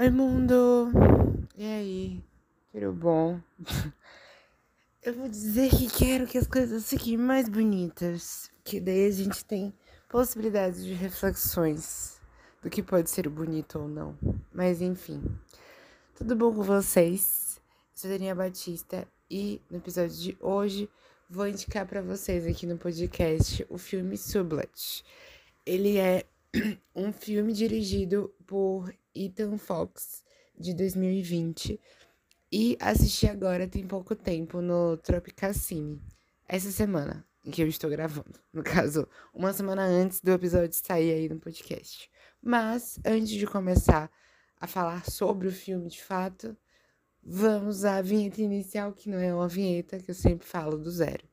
Oi, mundo! E aí? Tudo bom? Eu vou dizer que quero que as coisas fiquem mais bonitas, que daí a gente tem possibilidades de reflexões do que pode ser bonito ou não. Mas enfim, tudo bom com vocês? Eu sou Daniela Batista e no episódio de hoje vou indicar para vocês aqui no podcast o filme Sublet. Ele é um filme dirigido por Ethan Fox, de 2020, e assisti agora tem pouco tempo no Tropicacine, essa semana em que eu estou gravando. No caso, uma semana antes do episódio sair aí no podcast. Mas, antes de começar a falar sobre o filme de fato, vamos à vinheta inicial, que não é uma vinheta, que eu sempre falo do zero.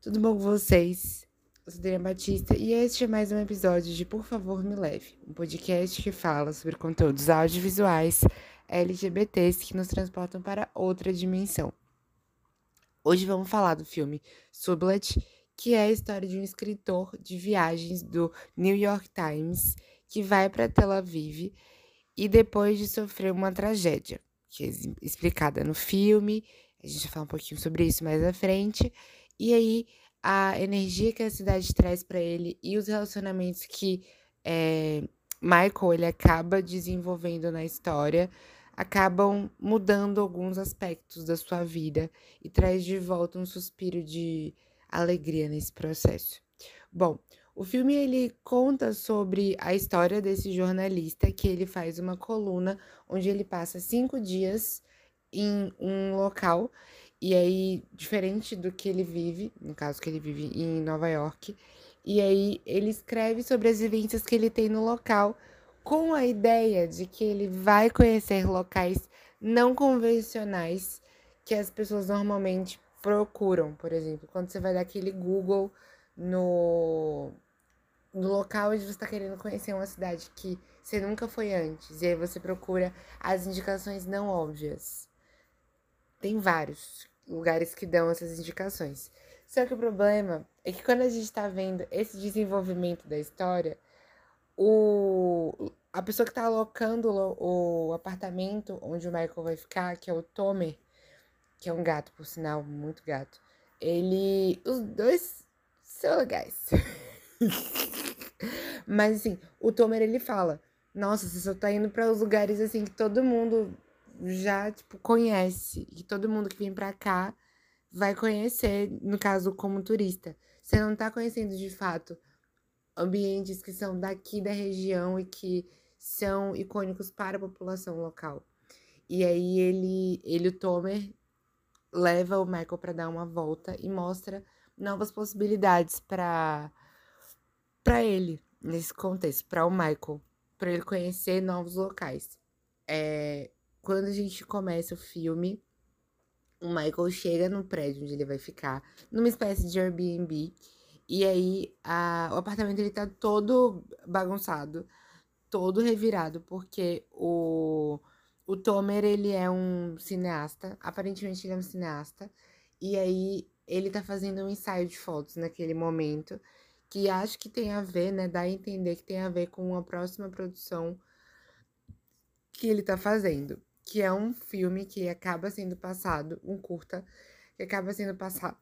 Tudo bom com vocês? Eu sou Adriana Batista e este é mais um episódio de Por Favor Me Leve, um podcast que fala sobre conteúdos audiovisuais LGBTs que nos transportam para outra dimensão. Hoje vamos falar do filme Sublet, que é a história de um escritor de viagens do New York Times que vai para Tel Aviv e depois de sofrer uma tragédia, que é explicada no filme, a gente vai falar um pouquinho sobre isso mais à frente, e aí a energia que a cidade traz para ele e os relacionamentos que é, Michael ele acaba desenvolvendo na história acabam mudando alguns aspectos da sua vida e traz de volta um suspiro de alegria nesse processo. Bom, o filme ele conta sobre a história desse jornalista que ele faz uma coluna onde ele passa cinco dias em um local e aí, diferente do que ele vive, no caso que ele vive em Nova York, e aí ele escreve sobre as vivências que ele tem no local, com a ideia de que ele vai conhecer locais não convencionais que as pessoas normalmente procuram. Por exemplo, quando você vai dar aquele Google no, no local onde você está querendo conhecer uma cidade que você nunca foi antes, e aí você procura as indicações não óbvias. Tem vários lugares que dão essas indicações. Só que o problema é que quando a gente está vendo esse desenvolvimento da história, o, a pessoa que está alocando o, o apartamento onde o Michael vai ficar, que é o Tomer, que é um gato, por sinal, muito gato, ele. Os dois são legais. Mas assim, o Tomer ele fala: Nossa, você só tá indo para os lugares assim que todo mundo já, tipo, conhece. E todo mundo que vem pra cá vai conhecer, no caso, como turista. Você não tá conhecendo de fato ambientes que são daqui da região e que são icônicos para a população local. E aí ele, ele o Tomer leva o Michael para dar uma volta e mostra novas possibilidades para para ele nesse contexto, para o Michael, para ele conhecer novos locais. É, quando a gente começa o filme, o Michael chega no prédio onde ele vai ficar, numa espécie de Airbnb. E aí a, o apartamento ele tá todo bagunçado, todo revirado, porque o, o Tomer ele é um cineasta, aparentemente ele é um cineasta, e aí ele tá fazendo um ensaio de fotos naquele momento, que acho que tem a ver, né, dá a entender que tem a ver com uma próxima produção que ele tá fazendo que é um filme que acaba sendo passado, um curta, que acaba sendo passa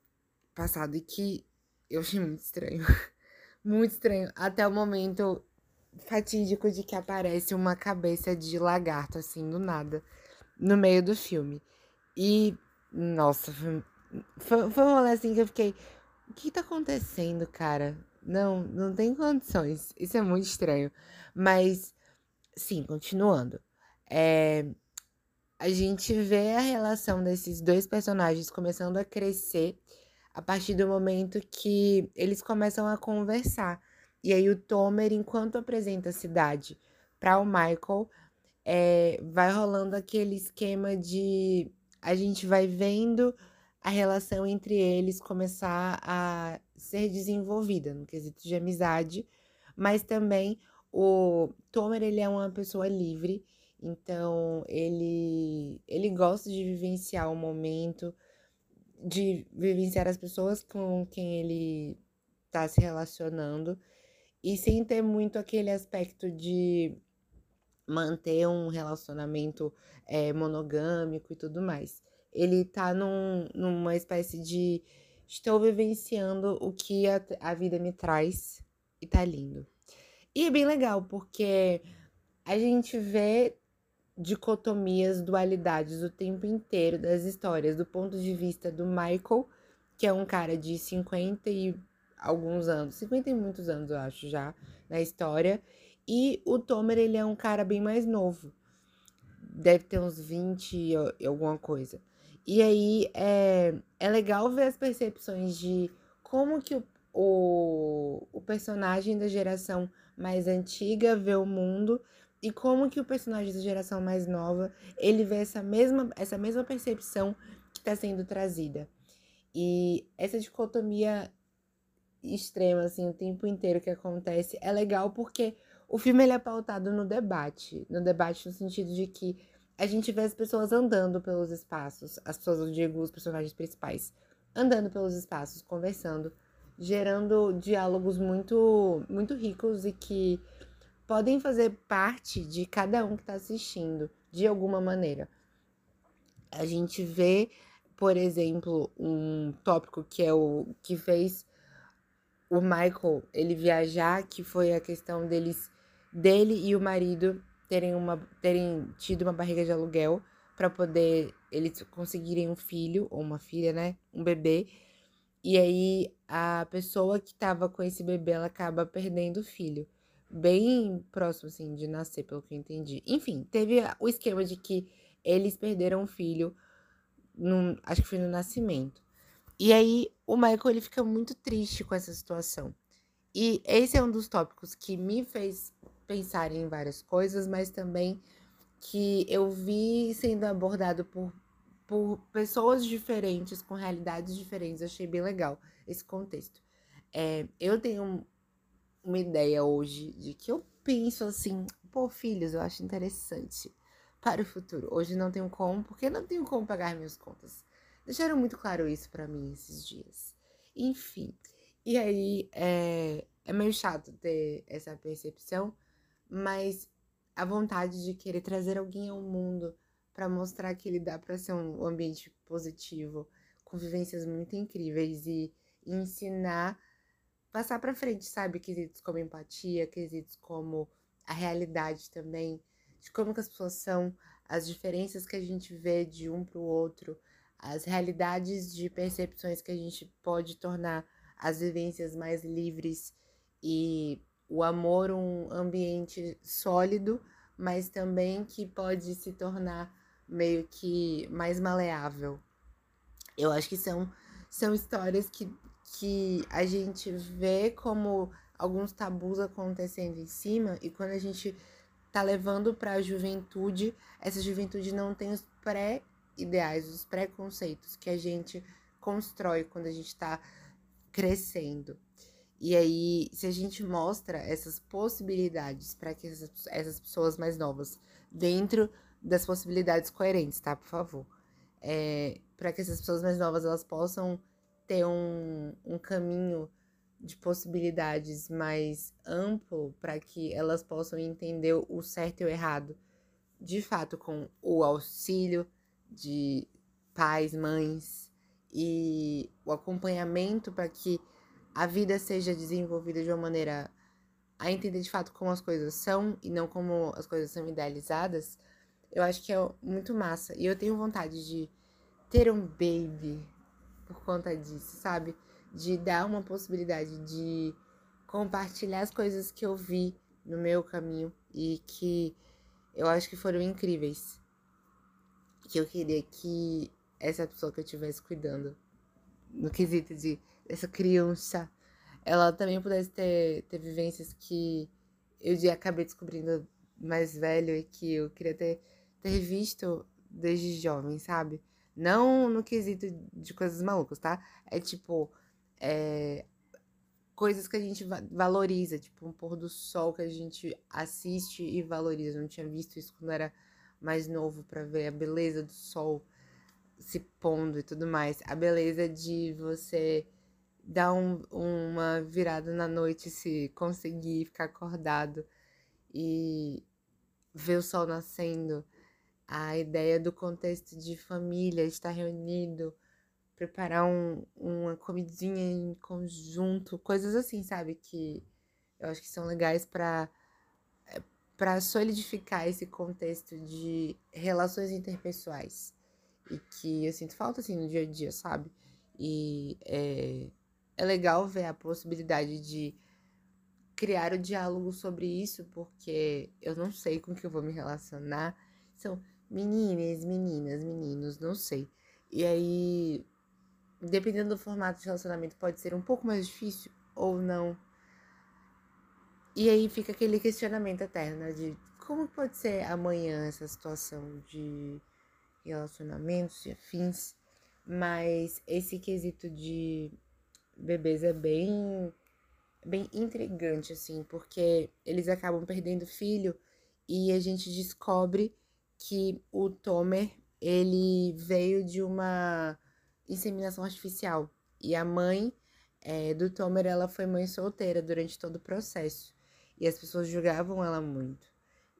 passado e que eu achei muito estranho. muito estranho. Até o momento fatídico de que aparece uma cabeça de lagarto, assim, do nada, no meio do filme. E, nossa, foi, foi, foi um rolê assim que eu fiquei. O que tá acontecendo, cara? Não, não tem condições. Isso é muito estranho. Mas, sim, continuando. É, a gente vê a relação desses dois personagens começando a crescer a partir do momento que eles começam a conversar. E aí o Tomer, enquanto apresenta a cidade para o Michael, é, vai rolando aquele esquema de a gente vai vendo a relação entre eles começar a ser desenvolvida no quesito de amizade, mas também o Tomer ele é uma pessoa livre então, ele, ele gosta de vivenciar o momento, de vivenciar as pessoas com quem ele está se relacionando, e sem ter muito aquele aspecto de manter um relacionamento é, monogâmico e tudo mais. Ele tá num, numa espécie de estou vivenciando o que a, a vida me traz e tá lindo. E é bem legal, porque a gente vê dicotomias, dualidades o tempo inteiro das histórias, do ponto de vista do Michael, que é um cara de 50 e alguns anos, 50 e muitos anos, eu acho, já, na história. E o Tomer, ele é um cara bem mais novo. Deve ter uns 20 e alguma coisa. E aí é, é legal ver as percepções de como que o, o, o personagem da geração mais antiga vê o mundo e como que o personagem da geração mais nova ele vê essa mesma, essa mesma percepção que está sendo trazida. E essa dicotomia extrema, assim, o tempo inteiro que acontece, é legal porque o filme ele é pautado no debate. No debate no sentido de que a gente vê as pessoas andando pelos espaços, as pessoas, eu digo, os personagens principais, andando pelos espaços, conversando, gerando diálogos muito, muito ricos e que podem fazer parte de cada um que está assistindo, de alguma maneira. A gente vê, por exemplo, um tópico que é o que fez o Michael ele viajar, que foi a questão deles, dele e o marido terem, uma, terem tido uma barriga de aluguel para poder eles conseguirem um filho ou uma filha, né? Um bebê. E aí a pessoa que tava com esse bebê, ela acaba perdendo o filho. Bem próximo, assim, de nascer, pelo que eu entendi. Enfim, teve o esquema de que eles perderam o filho, no, acho que foi no nascimento. E aí o Michael ele fica muito triste com essa situação. E esse é um dos tópicos que me fez pensar em várias coisas, mas também que eu vi sendo abordado por, por pessoas diferentes, com realidades diferentes. Achei bem legal esse contexto. É, eu tenho uma ideia hoje de que eu penso assim, pô, filhos, eu acho interessante para o futuro. Hoje não tenho como, porque não tenho como pagar minhas contas. Deixaram muito claro isso para mim esses dias. Enfim, e aí é, é meio chato ter essa percepção, mas a vontade de querer trazer alguém ao mundo para mostrar que ele dá para ser um ambiente positivo, com vivências muito incríveis e ensinar, passar para frente, sabe? Quesitos como empatia, quesitos como a realidade também, de como que as pessoas são, as diferenças que a gente vê de um para o outro, as realidades de percepções que a gente pode tornar as vivências mais livres e o amor um ambiente sólido, mas também que pode se tornar meio que mais maleável. Eu acho que são, são histórias que, que a gente vê como alguns tabus acontecendo em cima e quando a gente tá levando para a juventude, essa juventude não tem os pré-ideais, os preconceitos que a gente constrói quando a gente está crescendo. E aí, se a gente mostra essas possibilidades para que essas, essas, pessoas mais novas, dentro das possibilidades coerentes, tá? Por favor. É, para que essas pessoas mais novas elas possam ter um, um caminho de possibilidades mais amplo para que elas possam entender o certo e o errado, de fato, com o auxílio de pais, mães e o acompanhamento para que a vida seja desenvolvida de uma maneira a entender de fato como as coisas são e não como as coisas são idealizadas, eu acho que é muito massa. E eu tenho vontade de ter um baby por conta disso, sabe? De dar uma possibilidade de compartilhar as coisas que eu vi no meu caminho e que eu acho que foram incríveis. Que eu queria que essa pessoa que eu estivesse cuidando, no quesito de essa criança, ela também pudesse ter, ter vivências que eu já acabei descobrindo mais velho e que eu queria ter, ter visto desde jovem, sabe? Não no quesito de coisas malucas, tá? É tipo, é, coisas que a gente valoriza, tipo um pôr do sol que a gente assiste e valoriza. Eu não tinha visto isso quando era mais novo para ver a beleza do sol se pondo e tudo mais. A beleza de você dar um, uma virada na noite se conseguir ficar acordado e ver o sol nascendo, a ideia do contexto de família, estar reunido, preparar um, uma comidinha em conjunto, coisas assim, sabe? Que eu acho que são legais para eh, para solidificar esse contexto de relações interpessoais e que eu sinto falta assim no dia a dia, sabe? E é, é legal ver a possibilidade de criar o diálogo sobre isso, porque eu não sei com que eu vou me relacionar. São meninas, meninas, meninos, não sei. E aí, dependendo do formato de relacionamento, pode ser um pouco mais difícil ou não. E aí fica aquele questionamento eterno né, de como pode ser amanhã essa situação de relacionamentos e afins. Mas esse quesito de bebês é bem bem intrigante assim, porque eles acabam perdendo filho e a gente descobre que o Tomer, ele veio de uma inseminação artificial e a mãe é, do Tomer, ela foi mãe solteira durante todo o processo e as pessoas julgavam ela muito.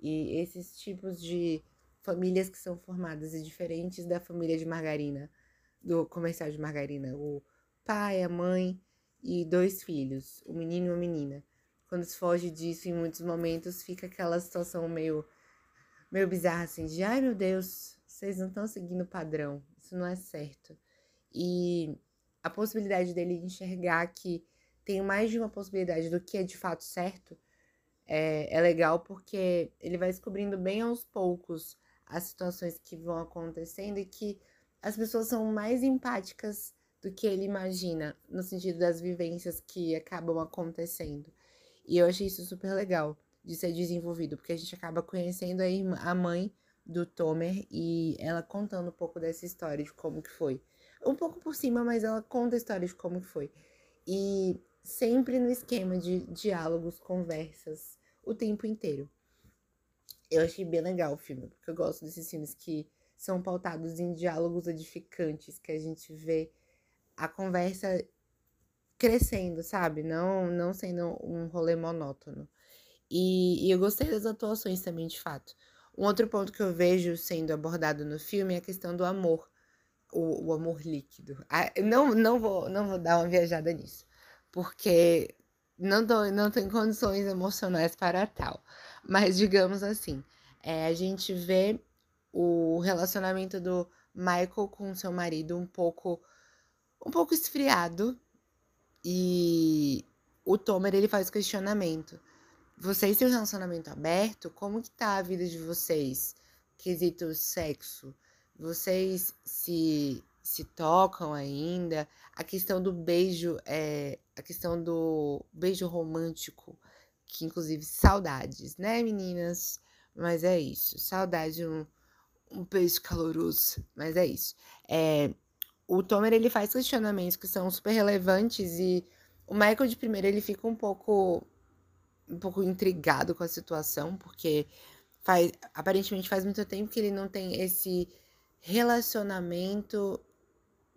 E esses tipos de famílias que são formadas e diferentes da família de margarina, do comercial de margarina, o pai, a mãe e dois filhos, o menino e a menina. Quando se foge disso, em muitos momentos, fica aquela situação meio, meio bizarra, assim, de ai meu Deus, vocês não estão seguindo o padrão, isso não é certo. E a possibilidade dele enxergar que tem mais de uma possibilidade do que é de fato certo é, é legal porque ele vai descobrindo bem aos poucos as situações que vão acontecendo e que as pessoas são mais empáticas do que ele imagina, no sentido das vivências que acabam acontecendo. E eu achei isso super legal de ser desenvolvido, porque a gente acaba conhecendo a, irmã, a mãe do Tomer e ela contando um pouco dessa história de como que foi. Um pouco por cima, mas ela conta a história de como que foi. E sempre no esquema de diálogos, conversas, o tempo inteiro. Eu achei bem legal o filme, porque eu gosto desses filmes que são pautados em diálogos edificantes, que a gente vê a conversa crescendo, sabe? Não, não sendo um rolê monótono. E, e, eu gostei das atuações também, de fato. Um outro ponto que eu vejo sendo abordado no filme é a questão do amor, o, o amor líquido. Ah, não, não, vou, não vou dar uma viajada nisso, porque não, tô, não tenho condições emocionais para tal. Mas digamos assim, é, a gente vê o relacionamento do Michael com seu marido um pouco um pouco esfriado. E o Tomer, ele faz questionamento. Vocês têm um relacionamento aberto? Como que tá a vida de vocês? Quesito sexo. Vocês se, se tocam ainda? A questão do beijo, é, a questão do beijo romântico, que inclusive saudades, né, meninas? Mas é isso. Saudade, um, um beijo caloroso. Mas é isso. É, o Tomer ele faz questionamentos que são super relevantes e o Michael de primeiro ele fica um pouco um pouco intrigado com a situação, porque faz aparentemente faz muito tempo que ele não tem esse relacionamento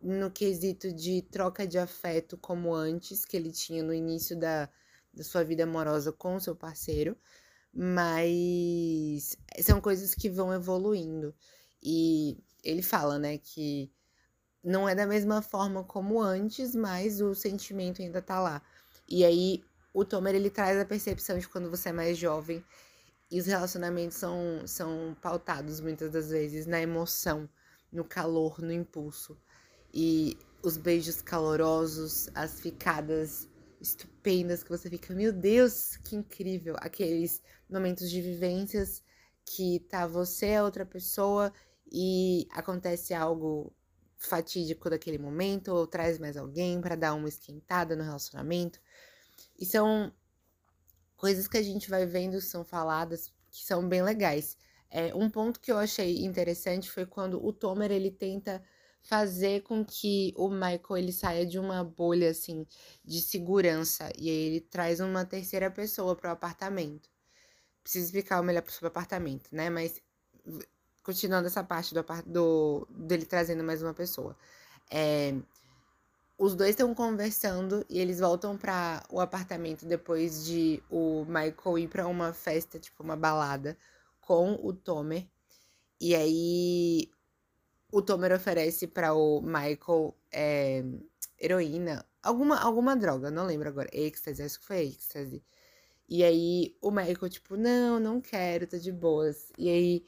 no quesito de troca de afeto como antes que ele tinha no início da, da sua vida amorosa com seu parceiro, mas são coisas que vão evoluindo. E ele fala, né, que não é da mesma forma como antes, mas o sentimento ainda tá lá. E aí o Tomer ele traz a percepção de quando você é mais jovem e os relacionamentos são, são pautados muitas das vezes na emoção, no calor, no impulso. E os beijos calorosos, as ficadas estupendas que você fica, meu Deus, que incrível! Aqueles momentos de vivências que tá você, outra pessoa, e acontece algo fatídico daquele momento, ou traz mais alguém para dar uma esquentada no relacionamento. E são coisas que a gente vai vendo são faladas que são bem legais. É, um ponto que eu achei interessante foi quando o Tomer ele tenta fazer com que o Michael ele saia de uma bolha assim de segurança e aí ele traz uma terceira pessoa para o apartamento. Preciso explicar melhor sobre o apartamento, né? Mas continuando essa parte do, do dele trazendo mais uma pessoa. É, os dois estão conversando e eles voltam para o apartamento depois de o Michael ir para uma festa, tipo uma balada, com o Tomer. E aí o Tomer oferece para o Michael é, heroína, alguma, alguma droga, não lembro agora, êxtase, acho que foi êxtase. E aí o Michael, tipo, não, não quero, tô de boas. E aí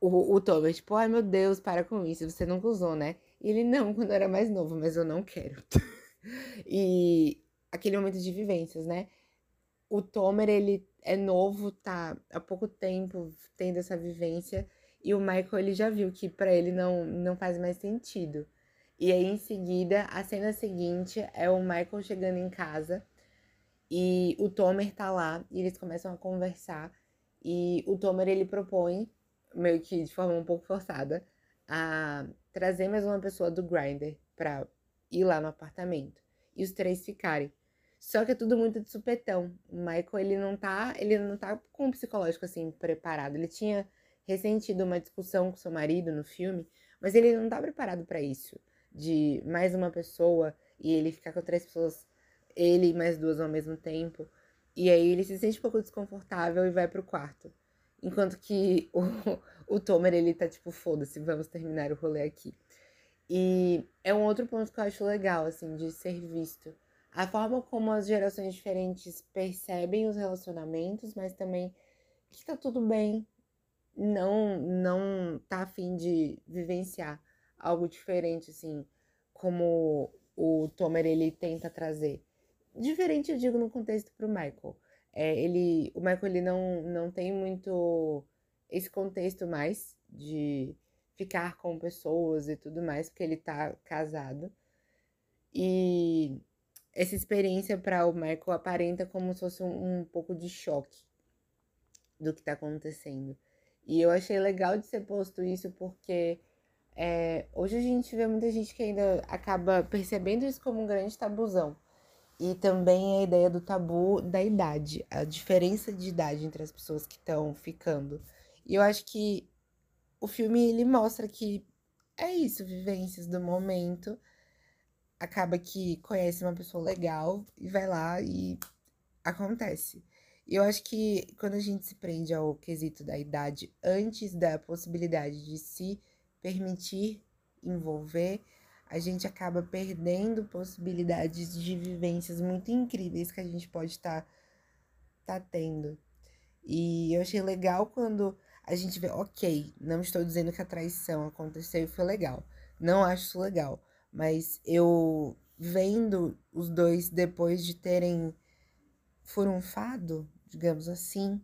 o, o Tomer, tipo, ai meu Deus, para com isso, você nunca usou, né? E ele, não, quando eu era mais novo, mas eu não quero. e aquele momento de vivências, né? O Tomer, ele é novo, tá há pouco tempo tendo essa vivência. E o Michael, ele já viu que para ele não, não faz mais sentido. E aí, em seguida, a cena seguinte é o Michael chegando em casa e o Tomer tá lá e eles começam a conversar. E o Tomer, ele propõe, meio que de forma um pouco forçada, a trazer mais uma pessoa do Grindr pra ir lá no apartamento. E os três ficarem. Só que é tudo muito de supetão. O Michael, ele não tá, ele não tá com o psicológico assim preparado. Ele tinha ressentido uma discussão com seu marido no filme, mas ele não tá preparado para isso, de mais uma pessoa e ele ficar com três pessoas, ele e mais duas ao mesmo tempo. E aí ele se sente um pouco desconfortável e vai pro quarto. Enquanto que o, o Tomer, ele tá tipo, foda-se, vamos terminar o rolê aqui. E é um outro ponto que eu acho legal, assim, de ser visto. A forma como as gerações diferentes percebem os relacionamentos, mas também que tá tudo bem não não tá afim de vivenciar algo diferente, assim, como o Tomer ele tenta trazer. Diferente, eu digo, no contexto pro Michael. É, ele, o Michael ele não, não tem muito esse contexto mais de ficar com pessoas e tudo mais, porque ele tá casado. E essa experiência para o Michael aparenta como se fosse um, um pouco de choque do que tá acontecendo. E eu achei legal de ser posto isso porque é, hoje a gente vê muita gente que ainda acaba percebendo isso como um grande tabuzão. E também a ideia do tabu da idade, a diferença de idade entre as pessoas que estão ficando. E eu acho que o filme ele mostra que é isso, vivências do momento. Acaba que conhece uma pessoa legal e vai lá e acontece. E eu acho que quando a gente se prende ao quesito da idade antes da possibilidade de se permitir envolver, a gente acaba perdendo possibilidades de vivências muito incríveis que a gente pode estar tá, tá tendo. E eu achei legal quando a gente vê, ok, não estou dizendo que a traição aconteceu e foi legal. Não acho isso legal. Mas eu vendo os dois depois de terem furunfado, digamos assim,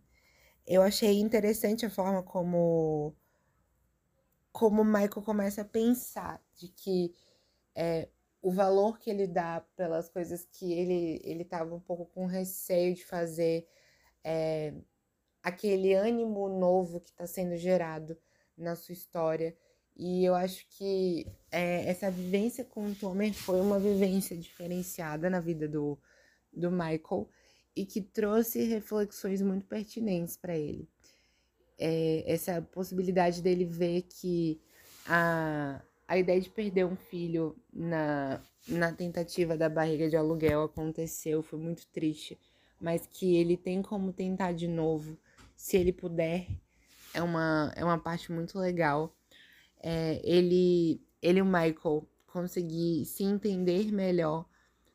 eu achei interessante a forma como como o Michael começa a pensar de que é, o valor que ele dá pelas coisas que ele ele estava um pouco com receio de fazer, é, aquele ânimo novo que está sendo gerado na sua história. E eu acho que é, essa vivência com o Tomer foi uma vivência diferenciada na vida do, do Michael e que trouxe reflexões muito pertinentes para ele. É, essa possibilidade dele ver que a, a ideia de perder um filho na, na tentativa da barriga de aluguel aconteceu, foi muito triste, mas que ele tem como tentar de novo, se ele puder, é uma, é uma parte muito legal. É, ele, ele e o Michael conseguir se entender melhor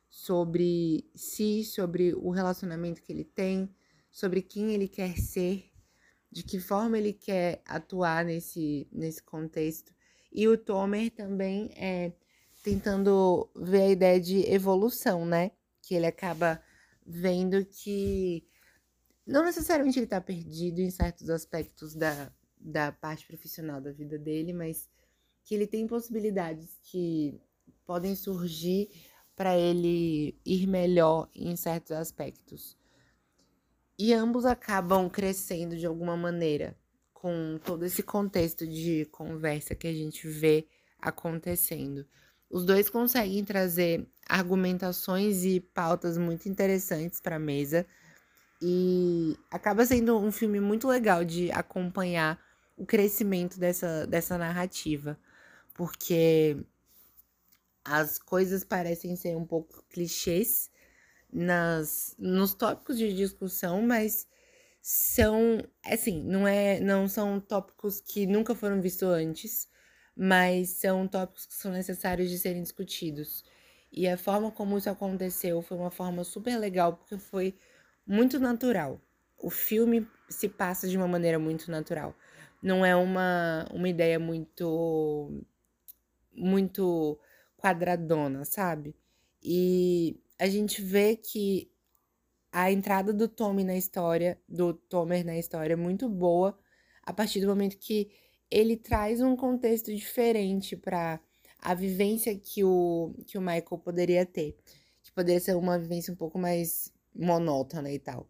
sobre si, sobre o relacionamento que ele tem, sobre quem ele quer ser, de que forma ele quer atuar nesse, nesse contexto. E o Tomer também é tentando ver a ideia de evolução, né? Que ele acaba vendo que não necessariamente ele tá perdido em certos aspectos da, da parte profissional da vida dele, mas que ele tem possibilidades que podem surgir para ele ir melhor em certos aspectos. E ambos acabam crescendo de alguma maneira com todo esse contexto de conversa que a gente vê acontecendo. Os dois conseguem trazer argumentações e pautas muito interessantes para a mesa e acaba sendo um filme muito legal de acompanhar o crescimento dessa, dessa narrativa, porque as coisas parecem ser um pouco clichês nas, nos tópicos de discussão, mas são, assim, não é, não são tópicos que nunca foram vistos antes, mas são tópicos que são necessários de serem discutidos. E a forma como isso aconteceu foi uma forma super legal, porque foi muito natural. O filme se passa de uma maneira muito natural. Não é uma, uma ideia muito muito quadradona, sabe? E a gente vê que a entrada do Tommy na história, do Tomer na história é muito boa a partir do momento que ele traz um contexto diferente para a vivência que o, que o Michael poderia ter. Que poderia ser uma vivência um pouco mais monótona e tal.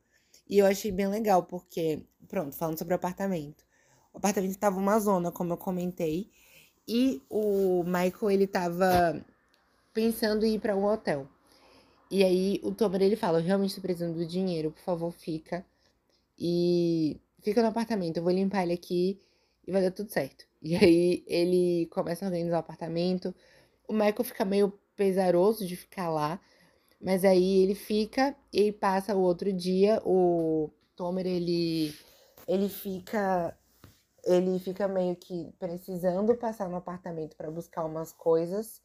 E eu achei bem legal, porque, pronto, falando sobre o apartamento. O apartamento estava uma zona, como eu comentei, e o Michael, ele tava pensando em ir para um hotel. E aí o Tomer, ele fala, eu realmente tô precisando do dinheiro, por favor, fica. E fica no apartamento, eu vou limpar ele aqui e vai dar tudo certo. E aí ele começa a organizar o apartamento. O Michael fica meio pesaroso de ficar lá, mas aí ele fica e passa o outro dia. O Tomer ele ele fica ele fica meio que precisando passar no apartamento para buscar umas coisas.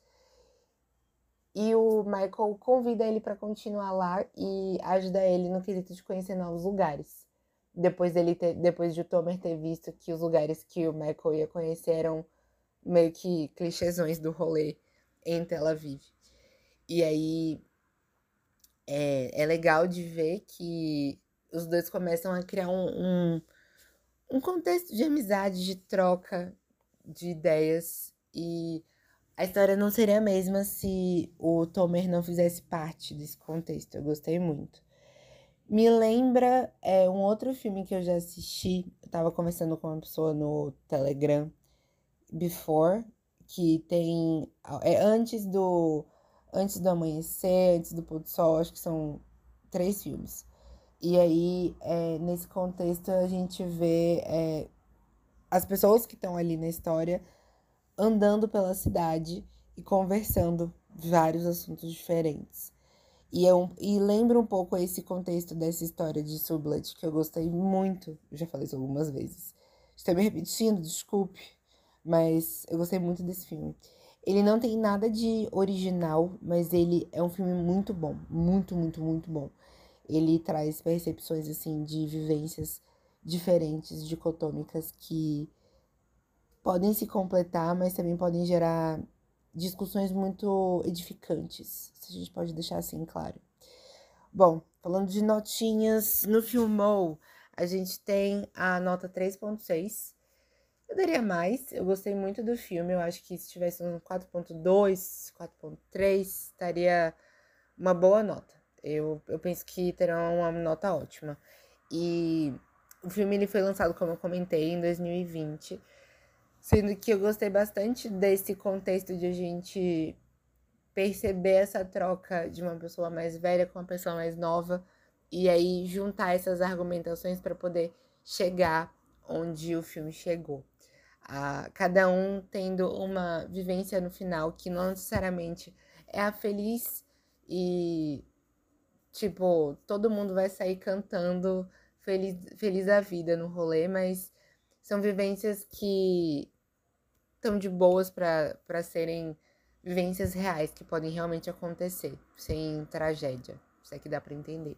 E o Michael convida ele para continuar lá e ajuda ele no quesito de conhecer novos lugares depois dele ter, depois de o Tomer ter visto que os lugares que o Michael ia conhecer eram meio que clichêsões do rolê em Tel Aviv. E aí é, é legal de ver que os dois começam a criar um, um, um contexto de amizade, de troca de ideias. E a história não seria a mesma se o Tomer não fizesse parte desse contexto. Eu gostei muito. Me lembra é, um outro filme que eu já assisti. Eu tava conversando com uma pessoa no Telegram, Before, que tem. É antes do. Antes do amanhecer, antes do pôr do sol, acho que são três filmes. E aí, é, nesse contexto, a gente vê é, as pessoas que estão ali na história andando pela cidade e conversando vários assuntos diferentes. E, é um, e lembra um pouco esse contexto dessa história de Sublet, que eu gostei muito. Já falei isso algumas vezes. Estou me repetindo, desculpe. Mas eu gostei muito desse filme. Ele não tem nada de original, mas ele é um filme muito bom. Muito, muito, muito bom. Ele traz percepções, assim, de vivências diferentes, dicotômicas, que podem se completar, mas também podem gerar discussões muito edificantes, se a gente pode deixar assim claro. Bom, falando de notinhas, no Filmou a gente tem a nota 3.6. Eu daria mais, eu gostei muito do filme, eu acho que se tivesse um 4.2, 4.3, estaria uma boa nota. Eu, eu penso que terá uma nota ótima. E o filme ele foi lançado, como eu comentei, em 2020. Sendo que eu gostei bastante desse contexto de a gente perceber essa troca de uma pessoa mais velha com uma pessoa mais nova e aí juntar essas argumentações para poder chegar onde o filme chegou. Ah, cada um tendo uma vivência no final que não necessariamente é a feliz e tipo, todo mundo vai sair cantando feliz, feliz da vida no rolê, mas são vivências que tão de boas para serem vivências reais que podem realmente acontecer, sem tragédia. Isso é que dá para entender.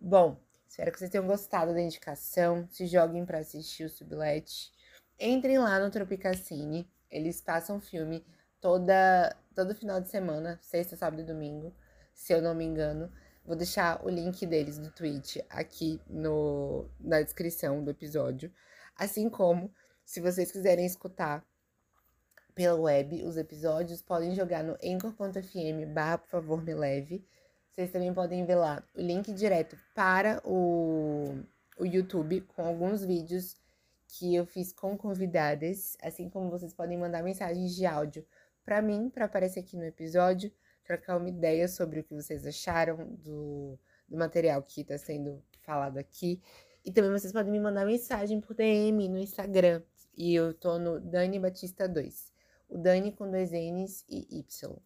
Bom, espero que vocês tenham gostado da indicação. Se joguem para assistir o Sublet. Entrem lá no Tropicacine. Eles passam filme toda todo final de semana, sexta, sábado e domingo, se eu não me engano. Vou deixar o link deles do Twitch aqui no, na descrição do episódio. Assim como, se vocês quiserem escutar pela web os episódios, podem jogar no anchor.fm barra por favor me leve. Vocês também podem ver lá o link direto para o, o YouTube com alguns vídeos que eu fiz com convidadas, assim como vocês podem mandar mensagens de áudio para mim, para aparecer aqui no episódio, trocar uma ideia sobre o que vocês acharam do, do material que está sendo falado aqui. E também vocês podem me mandar mensagem por DM no Instagram. E eu tô no Dani Batista 2 o Dani com dois N's e Y.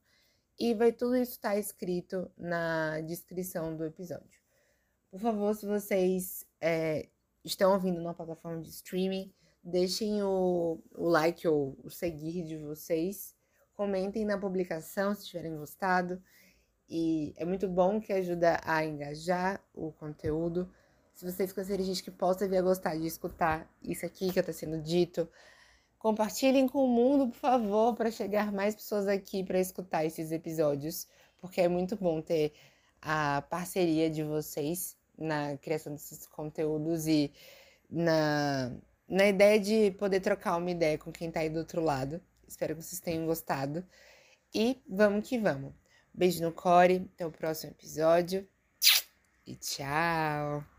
E vai tudo isso estar tá escrito na descrição do episódio. Por favor, se vocês é, estão ouvindo na plataforma de streaming, deixem o, o like ou o seguir de vocês. Comentem na publicação se tiverem gostado. E é muito bom que ajuda a engajar o conteúdo. Se vocês conhecerem gente que possa vir a gostar de escutar isso aqui que está sendo dito, compartilhem com o mundo, por favor, para chegar mais pessoas aqui para escutar esses episódios, porque é muito bom ter a parceria de vocês na criação desses conteúdos e na, na ideia de poder trocar uma ideia com quem está aí do outro lado. Espero que vocês tenham gostado. E vamos que vamos. Beijo no core, até o próximo episódio. E tchau!